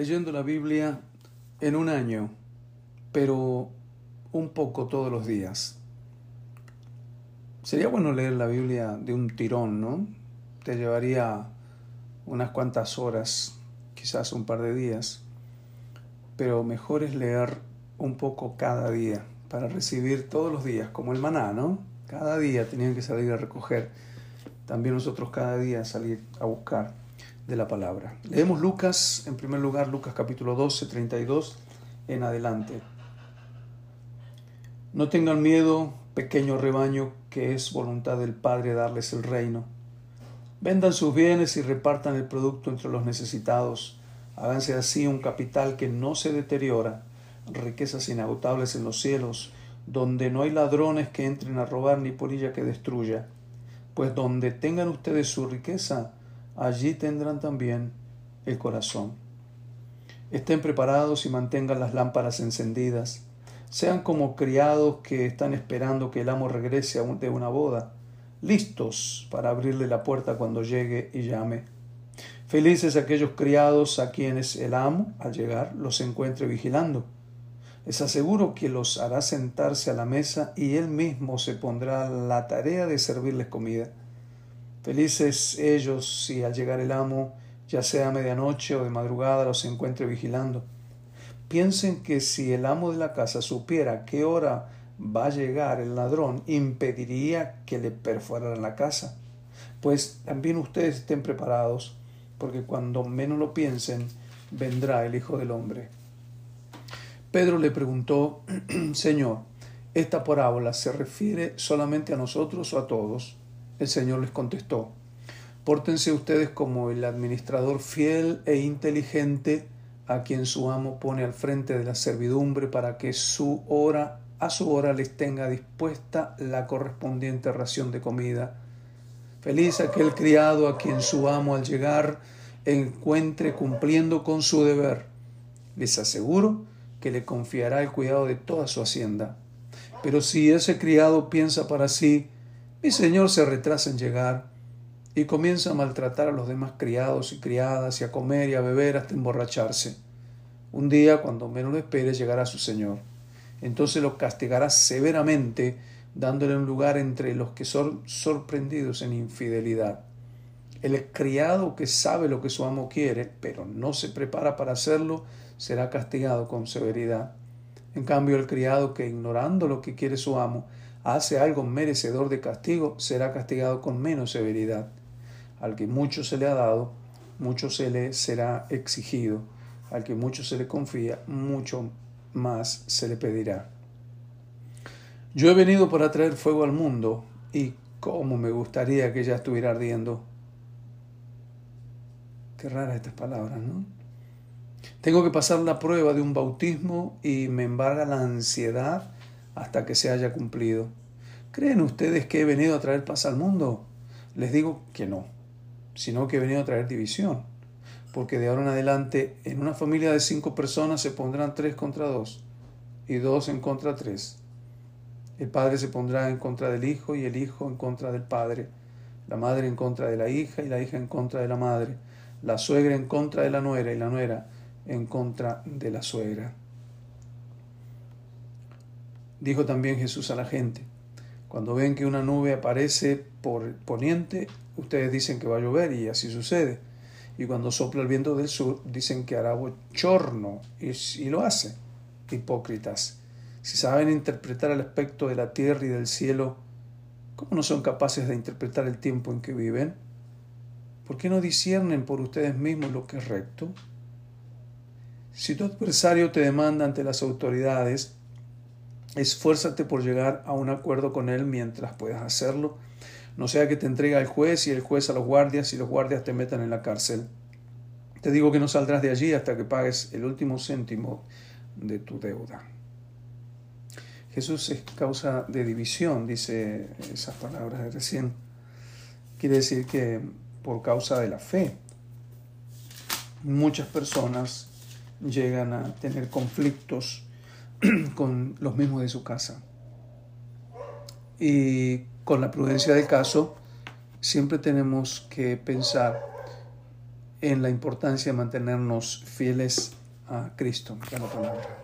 leyendo la Biblia en un año, pero un poco todos los días. Sería bueno leer la Biblia de un tirón, ¿no? Te llevaría unas cuantas horas, quizás un par de días, pero mejor es leer un poco cada día para recibir todos los días, como el maná, ¿no? Cada día tenían que salir a recoger, también nosotros cada día salir a buscar de la palabra. Leemos Lucas, en primer lugar, Lucas capítulo 12, 32 en adelante. No tengan miedo, pequeño rebaño, que es voluntad del Padre darles el reino. Vendan sus bienes y repartan el producto entre los necesitados. Háganse así un capital que no se deteriora, riquezas inagotables en los cielos, donde no hay ladrones que entren a robar ni polilla que destruya. Pues donde tengan ustedes su riqueza, allí tendrán también el corazón. Estén preparados y mantengan las lámparas encendidas. Sean como criados que están esperando que el amo regrese de una boda, listos para abrirle la puerta cuando llegue y llame. Felices aquellos criados a quienes el amo, al llegar, los encuentre vigilando. Les aseguro que los hará sentarse a la mesa y él mismo se pondrá la tarea de servirles comida. Felices ellos si al llegar el amo, ya sea a medianoche o de madrugada, los encuentre vigilando. Piensen que si el amo de la casa supiera qué hora va a llegar el ladrón, impediría que le perforaran la casa. Pues también ustedes estén preparados, porque cuando menos lo piensen, vendrá el Hijo del Hombre. Pedro le preguntó, Señor, ¿esta parábola se refiere solamente a nosotros o a todos? El Señor les contestó, Pórtense ustedes como el administrador fiel e inteligente a quien su amo pone al frente de la servidumbre para que su hora a su hora les tenga dispuesta la correspondiente ración de comida. Feliz aquel criado a quien su amo al llegar encuentre cumpliendo con su deber. Les aseguro que le confiará el cuidado de toda su hacienda. Pero si ese criado piensa para sí, mi señor se retrasa en llegar y comienza a maltratar a los demás criados y criadas y a comer y a beber hasta emborracharse. Un día, cuando menos lo espere, llegará su señor. Entonces lo castigará severamente, dándole un lugar entre los que son sorprendidos en infidelidad. El criado que sabe lo que su amo quiere, pero no se prepara para hacerlo, será castigado con severidad. En cambio, el criado que, ignorando lo que quiere su amo, hace algo merecedor de castigo, será castigado con menos severidad. Al que mucho se le ha dado, mucho se le será exigido. Al que mucho se le confía, mucho más se le pedirá. Yo he venido para traer fuego al mundo y cómo me gustaría que ya estuviera ardiendo. Qué raras estas palabras, ¿no? Tengo que pasar la prueba de un bautismo y me embarga la ansiedad hasta que se haya cumplido. ¿Creen ustedes que he venido a traer paz al mundo? Les digo que no, sino que he venido a traer división, porque de ahora en adelante en una familia de cinco personas se pondrán tres contra dos y dos en contra tres. El padre se pondrá en contra del hijo y el hijo en contra del padre, la madre en contra de la hija y la hija en contra de la madre, la suegra en contra de la nuera y la nuera en contra de la suegra. Dijo también Jesús a la gente, cuando ven que una nube aparece por poniente, ustedes dicen que va a llover y así sucede. Y cuando sopla el viento del sur, dicen que hará bochorno y, y lo hace. Hipócritas, si saben interpretar el aspecto de la tierra y del cielo, ¿cómo no son capaces de interpretar el tiempo en que viven? ¿Por qué no disciernen por ustedes mismos lo que es recto? Si tu adversario te demanda ante las autoridades, Esfuérzate por llegar a un acuerdo con él mientras puedas hacerlo. No sea que te entregue al juez y el juez a los guardias y los guardias te metan en la cárcel. Te digo que no saldrás de allí hasta que pagues el último céntimo de tu deuda. Jesús es causa de división, dice esas palabras de recién. Quiere decir que por causa de la fe, muchas personas llegan a tener conflictos con los mismos de su casa. Y con la prudencia del caso, siempre tenemos que pensar en la importancia de mantenernos fieles a Cristo, a la palabra.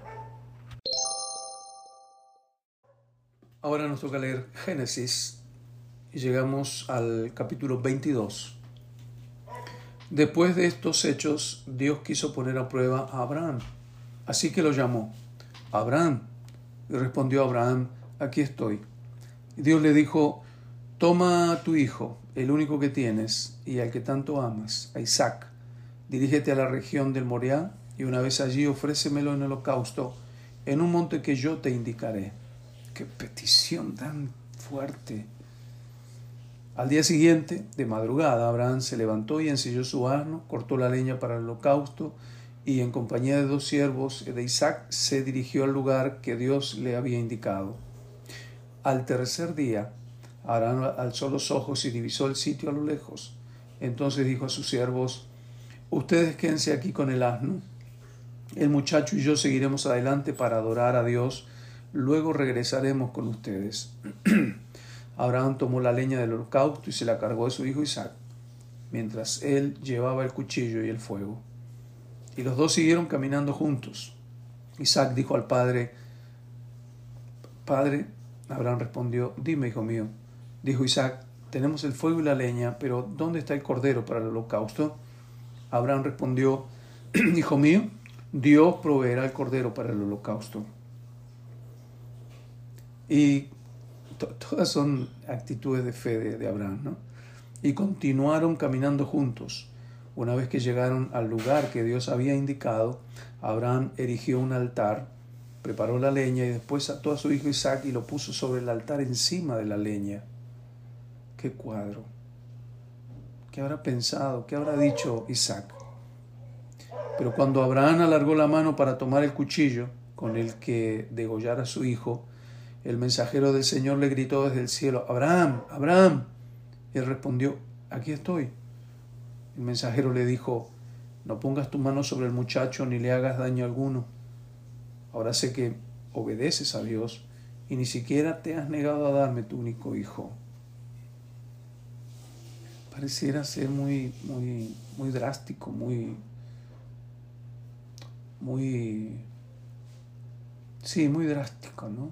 Ahora nos toca leer Génesis y llegamos al capítulo 22. Después de estos hechos, Dios quiso poner a prueba a Abraham, así que lo llamó. Abraham. Y respondió Abraham, aquí estoy. Y Dios le dijo, toma a tu hijo, el único que tienes y al que tanto amas, a Isaac. Dirígete a la región del Moriah y una vez allí ofrécemelo en holocausto en un monte que yo te indicaré. Qué petición tan fuerte. Al día siguiente, de madrugada, Abraham se levantó y ensilló su asno, cortó la leña para el holocausto y en compañía de dos siervos de Isaac se dirigió al lugar que Dios le había indicado. Al tercer día, Abraham alzó los ojos y divisó el sitio a lo lejos. Entonces dijo a sus siervos, Ustedes quédense aquí con el asno. El muchacho y yo seguiremos adelante para adorar a Dios. Luego regresaremos con ustedes. Abraham tomó la leña del holocausto y se la cargó a su hijo Isaac, mientras él llevaba el cuchillo y el fuego. Y los dos siguieron caminando juntos. Isaac dijo al padre, Padre, Abraham respondió, dime, hijo mío. Dijo Isaac, tenemos el fuego y la leña, pero ¿dónde está el cordero para el holocausto? Abraham respondió, Hijo mío, Dios proveerá el cordero para el holocausto. Y todas son actitudes de fe de, Abraham, ¿no? Y continuaron caminando juntos. Una vez que llegaron al lugar que Dios había indicado, Abraham erigió un altar, preparó la leña y después ató a su hijo Isaac y lo puso sobre el altar encima de la leña. Qué cuadro. ¿Qué habrá pensado? ¿Qué habrá dicho Isaac? Pero cuando Abraham alargó la mano para tomar el cuchillo con el que degollar a su hijo, el mensajero del Señor le gritó desde el cielo, Abraham, Abraham. Y él respondió, aquí estoy. El mensajero le dijo, no pongas tu mano sobre el muchacho ni le hagas daño alguno. Ahora sé que obedeces a Dios y ni siquiera te has negado a darme tu único hijo. Pareciera ser muy, muy, muy drástico, muy, muy, sí, muy drástico, ¿no?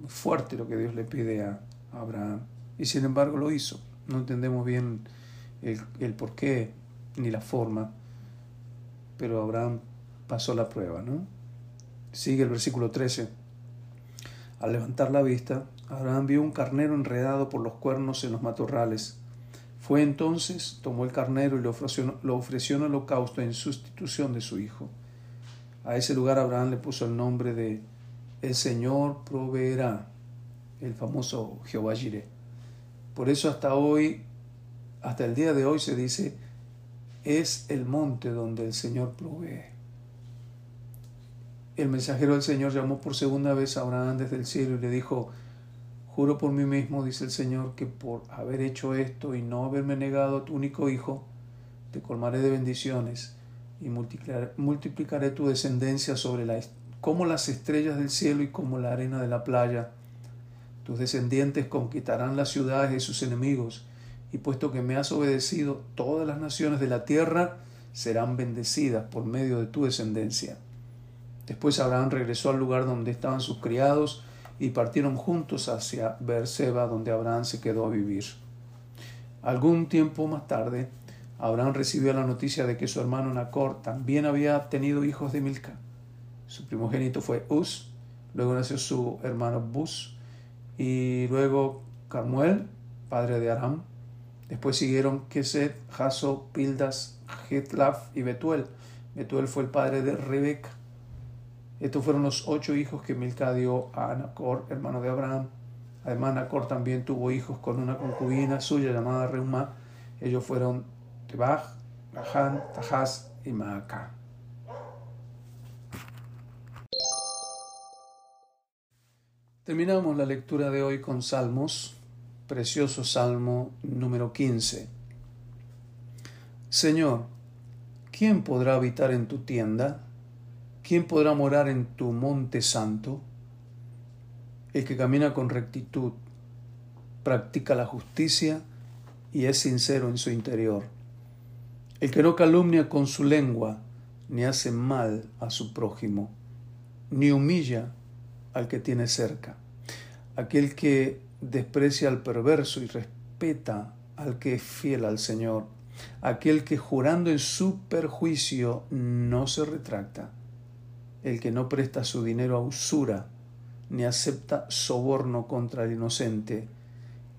muy fuerte lo que Dios le pide a, Abraham. Y sin embargo lo hizo. No entendemos bien el, el por qué ni la forma, pero Abraham pasó la prueba, ¿no? Sigue el versículo 13. Al levantar la vista, Abraham vio un carnero enredado por los cuernos en los matorrales. Fue entonces, tomó el carnero y lo ofreció, lo ofreció en holocausto en sustitución de su hijo. A ese lugar Abraham le puso el nombre de el Señor proveerá, el famoso Jehová Jireh. Por eso hasta hoy, hasta el día de hoy se dice, es el monte donde el Señor provee. El mensajero del Señor llamó por segunda vez a Abraham desde el cielo y le dijo, juro por mí mismo, dice el Señor, que por haber hecho esto y no haberme negado tu único hijo, te colmaré de bendiciones y multiplicaré, tu descendencia sobre la como las estrellas del cielo y como la arena de la playa. Tus descendientes conquistarán las ciudades de sus enemigos, y puesto que me has obedecido, todas las naciones de la tierra serán bendecidas por medio de tu descendencia. Después Abraham regresó al lugar donde estaban sus criados y partieron juntos hacia Beerseba, donde Abraham se quedó a vivir. Algún tiempo más tarde, Abraham recibió la noticia de que su hermano Nacor también había tenido hijos de Milca. Su primogénito fue Uz, luego nació su hermano Bus y luego Carmuel, padre de Aram. Después siguieron Keset, Jaso, Pildas, Getlaf y Betuel. Betuel fue el padre de Rebeca. Estos fueron los ocho hijos que Milca dio a Nacor, hermano de Abraham. Además, Nacor también tuvo hijos con una concubina suya llamada Reuma. Ellos fueron Tebach, Gahan, Tahaz y Maaca. Terminamos la lectura de hoy con Salmos, precioso Salmo número 15. Señor, ¿quién podrá habitar en tu tienda? ¿Quién podrá morar en tu monte santo? El que camina con rectitud, practica la justicia y es sincero en su interior. El que no calumnia con su lengua, ni hace mal a su prójimo, ni humilla al que tiene cerca. Aquel que desprecia al perverso y respeta al que es fiel al Señor. Aquel que jurando en su perjuicio no se retracta. El que no presta su dinero a usura, ni acepta soborno contra el inocente.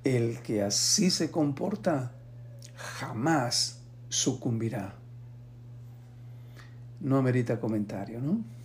El que así se comporta, jamás sucumbirá. No amerita comentario, ¿no?